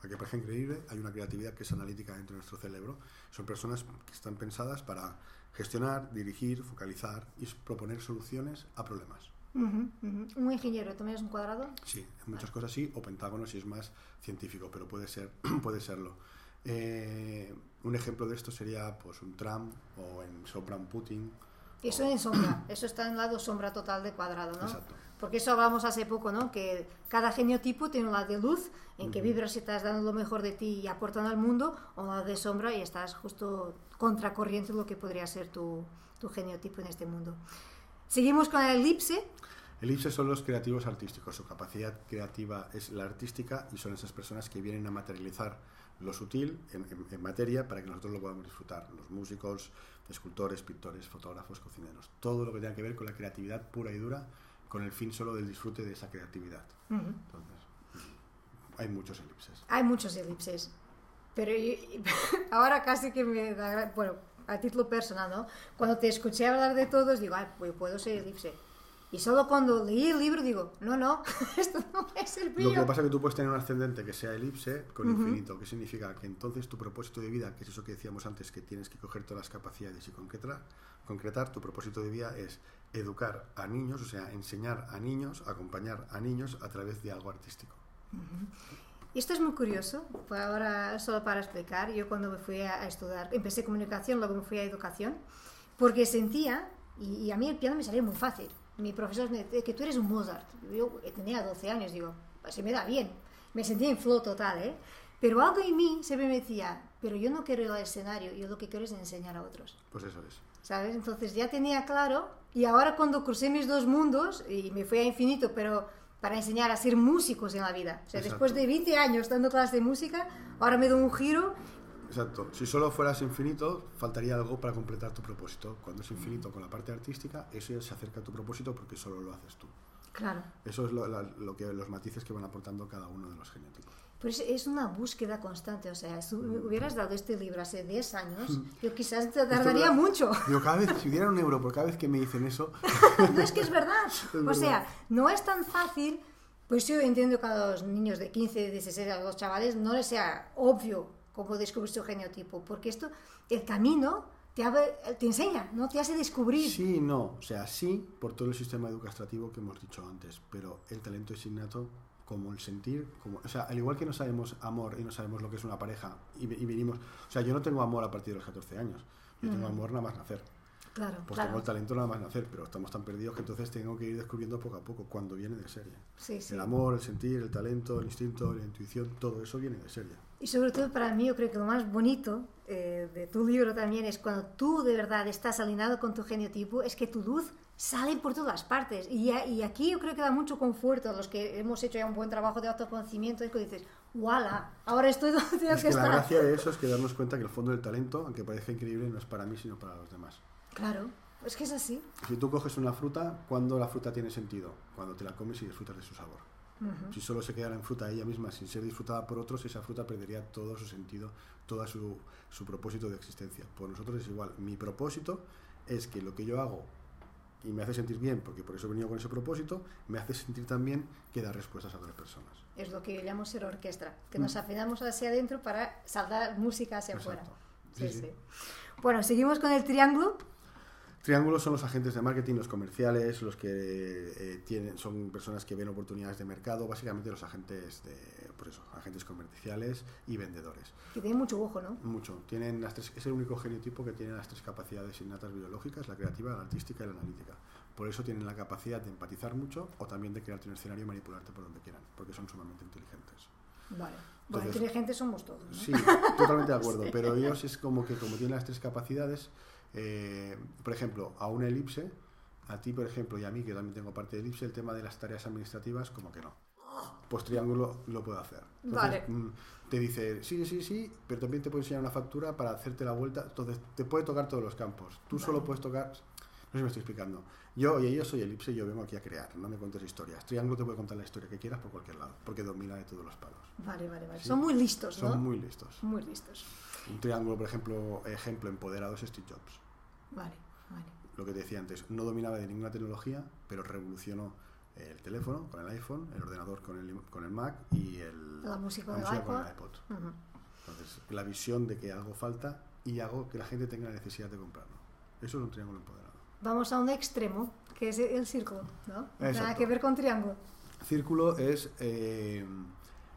A que parece increíble, hay una creatividad que es analítica dentro de nuestro cerebro. Son personas que están pensadas para gestionar, dirigir, focalizar y proponer soluciones a problemas. Un ingeniero, ¿también es un cuadrado? Sí, en muchas cosas sí, o pentágono si es más científico, pero puede ser, [clears throat] puede serlo. Eh, un ejemplo de esto sería pues un Trump o en sombra un Putin. Eso en sombra, eso está en lado sombra total de cuadrado, ¿no? Exacto. Porque eso hablamos hace poco, ¿no? Que cada genotipo tiene un lado de luz en que vibras y estás dando lo mejor de ti y aportando al mundo, o un lado de sombra y estás justo contracorriente de lo que podría ser tu, tu genotipo en este mundo. Seguimos con el elipse. Elipses son los creativos artísticos. Su capacidad creativa es la artística y son esas personas que vienen a materializar lo sutil en, en- en materia para que nosotros lo podamos disfrutar. Los músicos, escultores, pintores, fotógrafos, cocineros. Todo lo que tenga que ver con la creatividad pura y dura, con el fin solo del disfrute de esa creatividad. Entonces, hay muchos elipses. Hay muchos elipses, pero yo- [laughs] ahora casi que me da, bueno, a título personal, ¿no? Cuando te escuché hablar de todos, digo, ay, pues puedo ser elipse. Y solo cuando leí el libro digo, no, no, [laughs] esto no es el mío. Lo que pasa es que tú puedes tener un ascendente que sea elipse con infinito, que significa que entonces tu propósito de vida, que es eso que decíamos antes, que tienes que coger todas las capacidades y concretar, concretar tu propósito de vida es educar a niños, o sea, enseñar a niños, acompañar a niños a través de algo artístico. Y esto es muy curioso, pues ahora solo para explicar, yo cuando me fui a, a estudiar, empecé comunicación, luego me fui a educación, porque sentía, y, y a mí el piano me salía muy fácil. Mi profesor me decía que tú eres un Mozart. Yo tenía 12 años, digo, "Pues se me da bien. Me sentía en flow total, ¿eh? Pero algo en mí siempre me decía, pero yo no quiero ir al escenario, yo lo que quiero es enseñar a otros. Pues eso es. ¿sabes? Entonces ya tenía claro y ahora cuando crucé mis dos mundos y me fui a infinito, pero para enseñar a ser músicos en la vida. O sea, Exacto. después de 20 años dando clases de música, ahora me doy un giro. Exacto. Si solo fueras infinito, faltaría algo para completar tu propósito. Cuando es infinito con la parte artística, eso ya se acerca a tu propósito porque solo lo haces tú. Claro. Eso es lo, la- lo que, los matices que van aportando cada uno de los genotipos. Pues es una búsqueda constante. O sea, si me hubieras dado este libro hace 10 años, yo quizás te tardaría mucho. Digo, cada vez, si diera un euro por cada vez que me dicen eso, [laughs] no es que es verdad. [laughs] Es o verdad. sea, no es tan fácil. Pues yo entiendo que a los niños de 15, 16, a los chavales, no les sea obvio cómo descubrir su genotipo, porque esto, el camino te, abre- te enseña, ¿no? Te hace descubrir. sí no. O sea, sí por todo el sistema educativo que hemos dicho antes, pero el talento es innato como el sentir, como, o sea, al igual que no sabemos amor y no sabemos lo que es una pareja y, y venimos, o sea, yo no tengo amor a partir de los 14 años, yo tengo amor nada más nacer, Claro, pues claro. tengo el talento nada más nacer, pero estamos tan perdidos que entonces tengo que ir descubriendo poco a poco cuando viene de serie. Sí, sí. El amor, el sentir, el talento, el instinto, la intuición, todo eso viene de serie. Y sobre todo para mí, yo creo que lo más bonito eh, de tu libro también es cuando tú de verdad estás alineado con tu genotipo, es que tu luz sale por todas partes. Y, aquí yo creo que da mucho conforto a los que hemos hecho ya un buen trabajo de autoconocimiento, es que dices, ¡wala! Ahora estoy donde tengo Es que que la estar. gracia de eso es que darnos cuenta que el fondo del talento, aunque parezca increíble, no es para mí, sino para los demás. Claro, es que es así. Si tú coges una fruta, ¿cuándo la fruta tiene sentido? Cuando te la comes y disfrutas de su sabor. Si solo se quedara en fruta ella misma sin ser disfrutada por otros, esa fruta perdería todo su sentido, todo su, su propósito de existencia. Por nosotros es igual. Mi propósito es que lo que yo hago y me hace sentir bien, porque por eso he venido con ese propósito, me hace sentir también que da respuestas a otras personas. Es lo que yo llamo ser orquesta, que nos afinamos hacia adentro para saltar música hacia Mm. Exacto. afuera. Sí. sí. Bueno, seguimos con el triángulo. Triángulos son los agentes de marketing, los comerciales, los que eh, tienen, son personas que ven oportunidades de mercado, básicamente los agentes de, por eso, agentes comerciales y vendedores. Que tienen mucho ojo, ¿no? Mucho. Tienen las tres, es el único genotipo que tiene las tres capacidades innatas biológicas, la creativa, la artística y la analítica. Por eso tienen la capacidad de empatizar mucho o también de crearte un escenario y manipularte por donde quieran, porque son sumamente inteligentes. Vale. Bueno, inteligentes somos todos, ¿no? Sí, totalmente de acuerdo, [laughs] pero ellos es como que como tienen las tres capacidades, eh, por ejemplo, a una elipse, a ti, por ejemplo, y a mí, que también tengo parte de elipse, el tema de las tareas administrativas, como que no. Pues triángulo lo puedo hacer. Vale. mm, Te dice, sí, sí, sí, pero también te puede enseñar una factura para hacerte la vuelta. Entonces, te puede tocar todos los campos. Tú solo puedes tocar. No sé si me estoy explicando. Yo, oye, yo soy elipse, yo vengo aquí a crear, no me cuentes historias. Triángulo te puede contar la historia que quieras por cualquier lado, porque domina de todos los palos. Vale, vale, vale. Sí. Son muy listos, ¿no? Son muy listos. Muy listos. Un triángulo, por ejemplo, ejemplo empoderado es Steve Jobs. Vale, vale. Lo que te decía antes, no dominaba de ninguna tecnología, pero revolucionó el teléfono con el iPhone, el ordenador con el, con el Mac y el, La música con el iPod. Entonces, la visión de que algo falta y hago que la gente tenga la necesidad de comprarlo. Eso es un triángulo empoderado. Vamos a un extremo, que es el círculo, ¿no? Nada que ver con triángulo. Círculo es eh,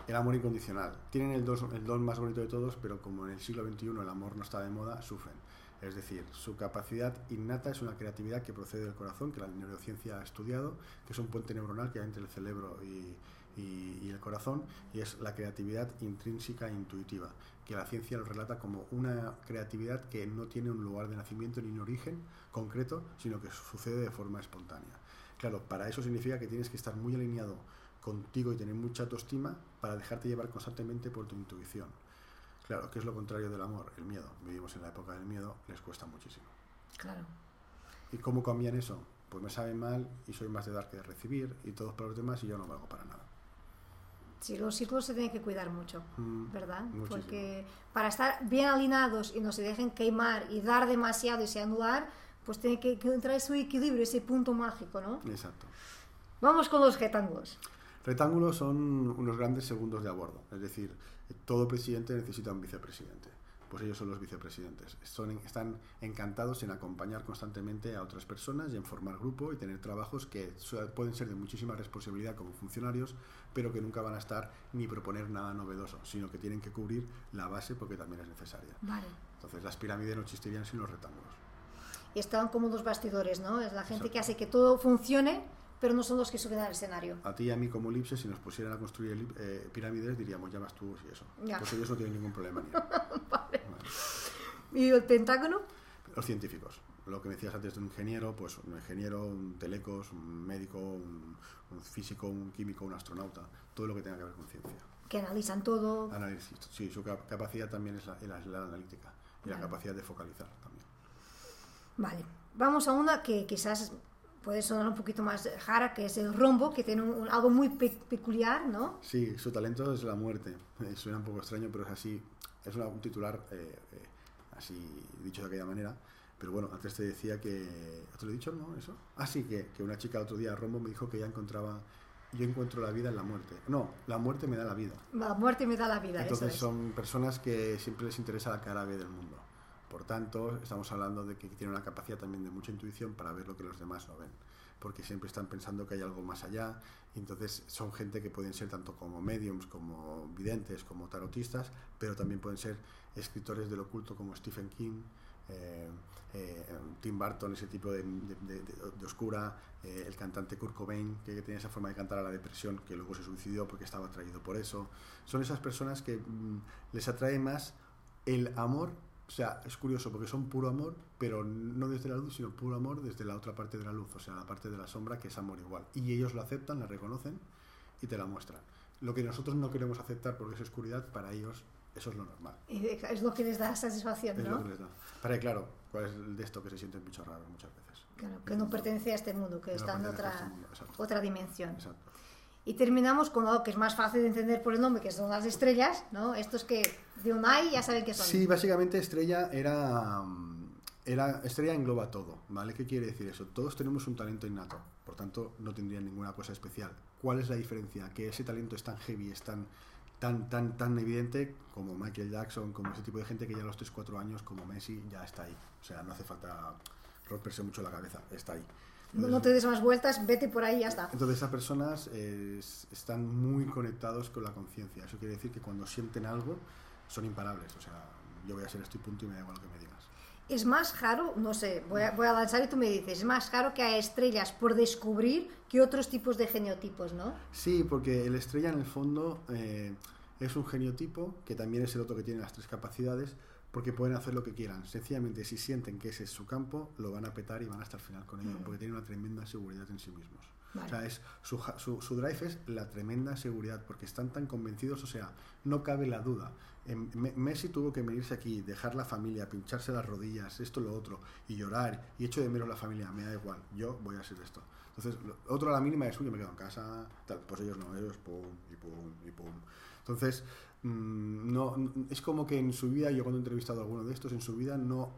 el amor incondicional. Tienen el, don más bonito de todos, pero como en el siglo XXI el amor no está de moda, sufren. Es decir, su capacidad innata es una creatividad que procede del corazón, que la neurociencia ha estudiado, que es un puente neuronal que hay entre el cerebro y el corazón, y es la creatividad intrínseca e intuitiva, que la ciencia lo relata como una creatividad que no tiene un lugar de nacimiento ni un origen concreto, sino que sucede de forma espontánea. Claro, para eso significa que tienes que estar muy alineado contigo y tener mucha autoestima para dejarte llevar constantemente por tu intuición. Claro, que es lo contrario del amor, el miedo. Vivimos en la época del miedo, les cuesta muchísimo. Claro. ¿Y cómo cambian eso? Pues me saben mal y soy más de dar que de recibir y todos para los demás y yo no valgo para nada. Sí, los círculos se tienen que cuidar mucho, Mm, ¿verdad? muchísimo. Porque para estar bien alineados y no se dejen queimar y dar demasiado y se anular, pues tiene que, que entrar ese equilibrio, ese punto mágico, ¿no? Exacto. Vamos con los rectángulos. Rectángulos son unos grandes segundos de a bordo, es decir, todo presidente necesita un vicepresidente. Pues ellos son los vicepresidentes. Son, están encantados en acompañar constantemente a otras personas y en formar grupo y tener trabajos que so- pueden ser de muchísima responsabilidad como funcionarios, pero que nunca van a estar ni proponer nada novedoso, sino que tienen que cubrir la base porque también es necesaria. Vale. Entonces las pirámides no existirían sin los rectángulos. Y están como los bastidores, ¿no? Es la gente Exacto. que hace que todo funcione, pero no son los que suben al escenario. A ti y a mí como elipse, si nos pusieran a construir eh, pirámides, diríamos, ya vas tú y eso. Ya. Pues ellos no tienen ningún problema. Ni [laughs] Vale. ¿Y el pentágono? Los científicos. Lo que me decías antes de un ingeniero, pues un ingeniero, un telecos, un médico, un, un físico, un químico, un astronauta, todo lo que tenga que ver con ciencia. Que analizan todo. Análisis, sí, su cap- capacidad también es la, la- la analítica y la capacidad de focalizar también. Vale. Vamos a una que quizás puede sonar un poquito más jara, que es el rombo, que tiene un- un- algo muy pe- peculiar, ¿no? Sí, su talento es la muerte. Eh, suena un poco extraño, pero es así. Es una- un titular eh, eh, así dicho de aquella manera. Pero bueno, antes te decía que... ¿Te lo he dicho, no? ¿Eso? Ah, sí, que, que una chica otro día, Rombo, me dijo que ella encontraba... Yo encuentro la vida en la muerte. No, la muerte me da la vida. La muerte me da la vida, Entonces eso es. son personas que siempre les interesa la cara B del mundo. Por tanto, estamos hablando de que tienen una capacidad también de mucha intuición para ver lo que los demás no ven. Porque siempre están pensando que hay algo más allá. Y entonces son gente que pueden ser tanto como mediums, como videntes, como tarotistas, pero también pueden ser escritores del oculto como Stephen King, eh, eh, Tim Burton, ese tipo de, oscura, eh, el cantante Kurt Cobain, que, que tenía esa forma de cantar a la depresión, que luego se suicidó porque estaba atraído por eso. Son esas personas que mm, les atrae más el amor, o sea, es curioso porque son puro amor, pero no desde la luz, sino puro amor desde la otra parte de la luz, o sea, la parte de la sombra que es amor igual. Y ellos lo aceptan, la reconocen y te la muestran. Lo que nosotros no queremos aceptar porque es oscuridad, para ellos eso es lo normal. Es lo que les da satisfacción, Es ¿no? lo que les da. Para que, claro, cuál es el de esto que se sienten bichos raros muchas veces. Claro, que no pertenece a este mundo, que No está en otra, este mundo, otra dimensión. Exacto. Y terminamos con algo que es más fácil de entender por el nombre, que son las estrellas, ¿no? Estos que de un ay ya saben que son. Sí, básicamente Estrella era, era... Estrella engloba todo, ¿vale? ¿Qué quiere decir eso? Todos tenemos un talento innato, por tanto no tendrían ninguna cosa especial. ¿Cuál es la diferencia? Que ese talento es tan heavy, es tan, tan, tan, tan evidente como Michael Jackson, como ese tipo de gente que ya a los 3-4 años, como Messi, ya está ahí. O sea, no hace falta romperse mucho la cabeza, está ahí. No, no te des más vueltas, vete por ahí y ya está. Entonces esas personas eh, están muy conectados con la conciencia. Eso quiere decir que cuando sienten algo son imparables. O sea, yo voy a ser esto y punto y me da igual lo que me digas. Es más caro, no sé, voy a, voy a lanzar y tú me dices, es más caro que hay estrellas por descubrir que otros tipos de genotipos, ¿no? Sí, porque el estrella en el fondo eh, es un geniotipo que también es el otro que tiene las tres capacidades porque pueden hacer lo que quieran. Sencillamente, si sienten que ese es su campo, lo van a petar y van hasta el final con ello, porque tienen una tremenda seguridad en sí mismos. Vale. O sea, es, su, ja- su, su drive es la tremenda seguridad, porque están tan convencidos, o sea, no cabe la duda. Em, Me- Messi tuvo que venirse aquí, dejar la familia, pincharse las rodillas, esto, lo otro, y llorar, y echo de menos la familia, me da igual, yo voy a ser esto. Entonces, lo- otro a la mínima es, uy, yo me quedo en casa, tal, pues ellos no, ellos pum, y pum, y pum. Entonces, mm, no, es como que en su vida, yo cuando he entrevistado a alguno de estos, en su vida no...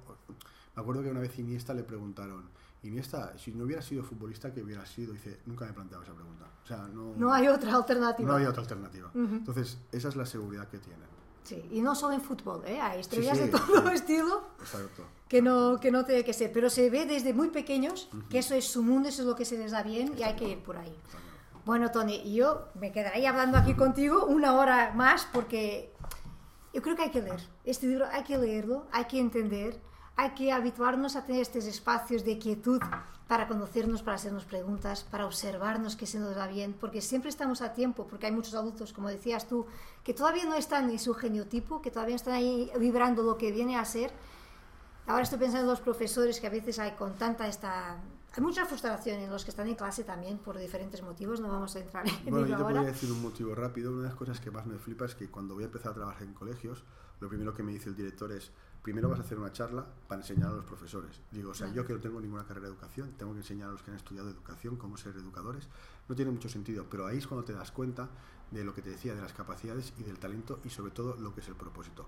Me acuerdo que una vez Iniesta le preguntaron, Iniesta, si no hubiera sido futbolista, ¿qué hubiera sido? Dice, nunca me he planteado esa pregunta. O sea, no, No hay otra alternativa. no hay otra alternativa. Entonces, esa es la seguridad que tienen. Sí, y no solo en fútbol, ¿eh? hay estrellas sí, de todo sí. estilo Exacto. que no, que no tiene que ser, pero se ve desde muy pequeños que eso es su mundo, eso es lo que se les da bien y hay que ir por ahí. Bueno, Tony, yo me quedaré hablando aquí contigo una hora más porque yo creo que hay que leer. Este libro hay que leerlo, hay que entender, hay que habituarnos a tener estos espacios de quietud para conocernos, para hacernos preguntas, para observarnos que se nos va bien, porque siempre estamos a tiempo, porque hay muchos adultos, como decías tú, que todavía no están en su geniotipo, que todavía están ahí vibrando lo que viene a ser. Ahora estoy pensando en los profesores que a veces hay con tanta esta... Hay mucha frustración en los que están en clase también por diferentes motivos, no vamos a entrar en Bueno, yo te ahora. voy a decir un motivo rápido. Una de las cosas que más me flipa es que cuando voy a empezar a trabajar en colegios, lo primero que me dice el director es, primero vas a hacer una charla para enseñar a los profesores. Digo, o sea, yo que no tengo ninguna carrera de educación, tengo que enseñar a los que han estudiado educación cómo ser educadores. No tiene mucho sentido, pero ahí es cuando te das cuenta de lo que te decía, de las capacidades y del talento y sobre todo lo que es el propósito.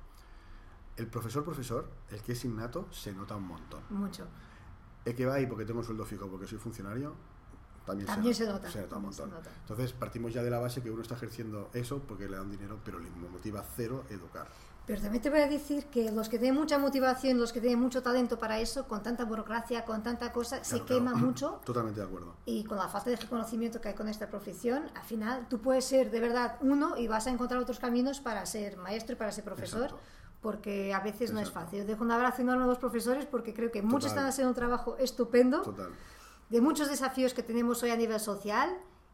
El profesor profesor, el que es innato, se nota un montón. Mucho. El que va ahí porque tengo sueldo fijo, porque soy funcionario, también, También se, se nota, Se nota un montón. nota. Entonces partimos ya de la base que uno está ejerciendo eso porque le dan dinero, pero le motiva cero educar. Pero también te voy a decir que los que tienen mucha motivación, los que tienen mucho talento para eso, con tanta burocracia, con tanta cosa, se Claro, quema mucho. [clears throat] Totalmente de acuerdo. Y con la falta de reconocimiento que hay con esta profesión, al final tú puedes ser de verdad uno y vas a encontrar otros caminos para ser maestro y para ser profesor, Exacto. Porque a veces no es Exacto. fácil. Yo dejo un abrazo enorme a los profesores porque creo que muchos Total. están haciendo un trabajo estupendo. Total. de muchos desafíos que tenemos hoy a nivel social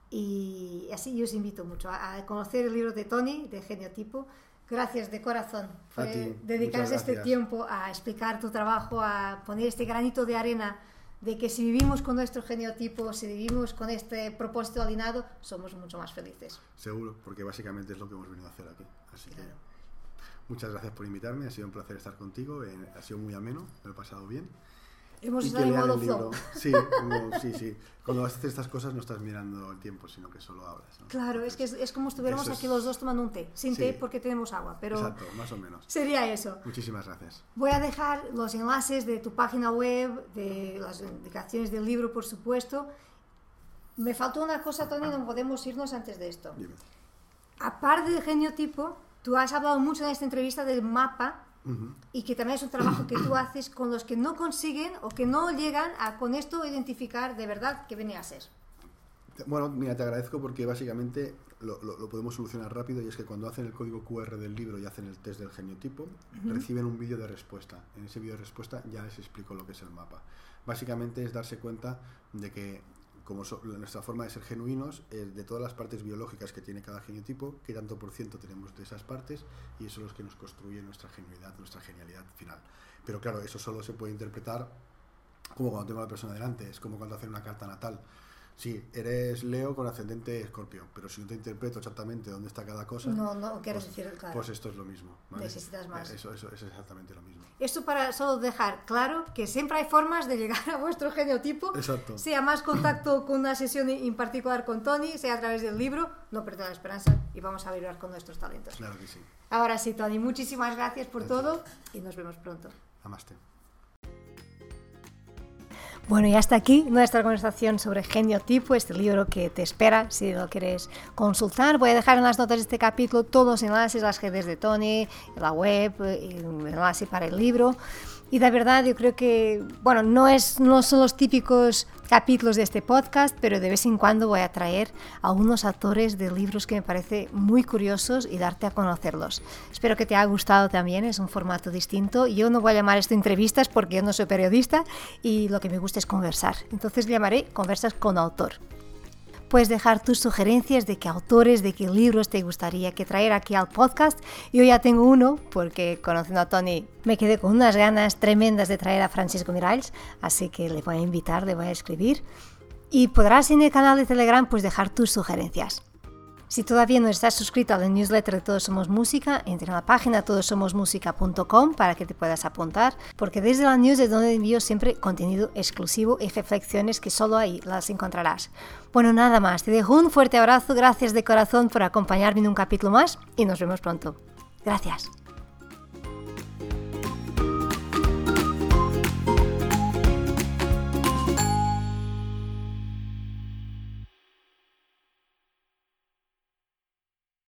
y así yo os invito mucho a, a conocer el libro de Tony, de Geniotipo. Gracias de corazón por dedicarse este tiempo a explicar tu trabajo, a poner este granito de arena de que si vivimos con nuestro geniotipo, si vivimos con este propósito alineado, somos mucho más felices. Seguro, porque básicamente es lo que hemos venido a hacer aquí. Así Claro. que muchas gracias por invitarme, ha sido un placer estar contigo, eh, ha sido muy ameno, me lo he pasado bien. Hemos y estado en modo el flow. libro. Sí, no, sí, sí. Cuando haces estas cosas no estás mirando el tiempo, sino que solo hablas. ¿no? Claro, es que es, es como estuviéramos Eso es- aquí los dos tomando un té, sin Sí. té porque tenemos agua, pero Exacto, más o menos. sería eso. Muchísimas gracias. Voy a dejar los enlaces de tu página web, de las indicaciones del libro, por supuesto. Me faltó una cosa, Tony, no podemos irnos antes de esto. Dime. Aparte del geniotipo, tú has hablado mucho en esta entrevista del mapa y que también es un trabajo que tú [clears throat] haces con los que no consiguen o que no llegan a con esto identificar de verdad qué viene a ser. Bueno, mira, te agradezco porque básicamente lo, lo- lo podemos solucionar rápido y es que cuando hacen el código QR del libro y hacen el test del geniotipo, reciben un vídeo de respuesta. En ese vídeo de respuesta ya les explico lo que es el mapa. Básicamente es darse cuenta de que como so- nuestra forma de ser genuinos, es de todas las partes biológicas que tiene cada geniotipo, qué tanto por ciento tenemos de esas partes y eso es lo que nos construye nuestra genuidad, nuestra genialidad final. Pero claro, eso solo se puede interpretar como cuando tengo a la persona delante, es como cuando hacen una carta natal. Sí, eres Leo con ascendente Escorpio, pero si no te interpreto exactamente dónde está cada cosa, No, no quieres pues, decir, claro. pues esto es lo mismo. ¿vale? Necesitas más. Eso, eso, es exactamente lo mismo. Esto para solo dejar claro que siempre hay formas de llegar a vuestro geniotipo, Exacto. sea más contacto con una sesión en particular con Tony, sea a través del libro, no perder la esperanza y vamos a vibrar con nuestros talentos. Claro que sí. Ahora sí, Tony, muchísimas gracias por Gracias. todo y nos vemos pronto. Amaste. Bueno, y hasta aquí nuestra conversación sobre Geniotipo, este libro que te espera si lo quieres consultar. Voy a dejar en las notas de este capítulo todos los enlaces, las redes de Tony, la web, el enlace para el libro. Y de verdad yo creo que, bueno, no, es, no son los típicos capítulos de este podcast, pero de vez en cuando voy a traer a unos autores de libros que me parece muy curiosos y darte a conocerlos. Espero que te haya gustado también, es un formato distinto. Yo no voy a llamar esto entrevistas porque yo no soy periodista y lo que me gusta es conversar. Entonces llamaré conversas con autor. Puedes dejar tus sugerencias de qué autores, de qué libros te gustaría que traer aquí al podcast. Yo ya tengo uno, porque conociendo a Tony me quedé con unas ganas tremendas de traer a Francisco Miralles, así que le voy a invitar, le voy a escribir. Y podrás en el canal de Telegram pues dejar tus sugerencias. Si todavía no estás suscrito a la newsletter de Todos Somos Música, entra en la página todosomosmusica.com para que te puedas apuntar, porque desde la news es donde envío siempre contenido exclusivo y reflexiones que solo ahí las encontrarás. Bueno, nada más, te dejo un fuerte abrazo, gracias de corazón por acompañarme en un capítulo más y nos vemos pronto. Gracias.